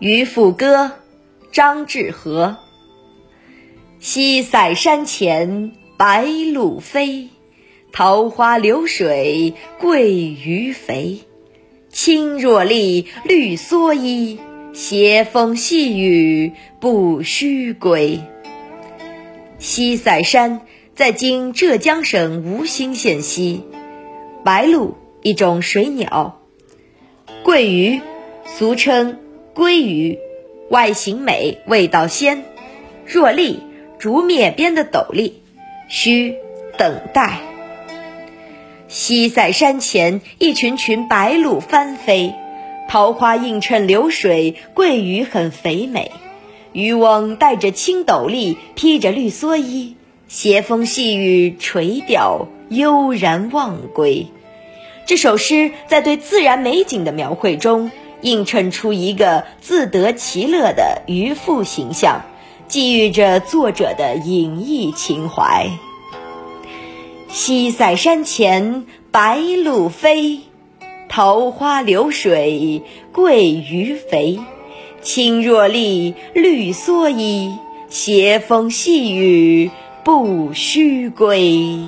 渔父歌》张志和。西塞山前白鹭飞，桃花流水鳜鱼肥。青箬笠，绿蓑衣，斜风细雨不须归。西塞山在今浙江省吴兴县西。白鹭，一种水鸟。鳜鱼，俗称鲑鱼，外形美，味道鲜。箬笠，竹篾编的斗笠。须，等待。西塞山前，一群群白鹭翻飞，桃花映衬流水，鳜鱼很肥美。渔翁戴着青斗笠，披着绿蓑衣，斜风细雨垂钓，悠然忘归。这首诗在对自然美景的描绘中，映衬出一个自得其乐的渔父形象，寄予着作者的隐逸情怀。西塞山前白鹭飞，桃花流水鳜鱼肥。青箬笠，绿蓑衣，斜风细雨不须归。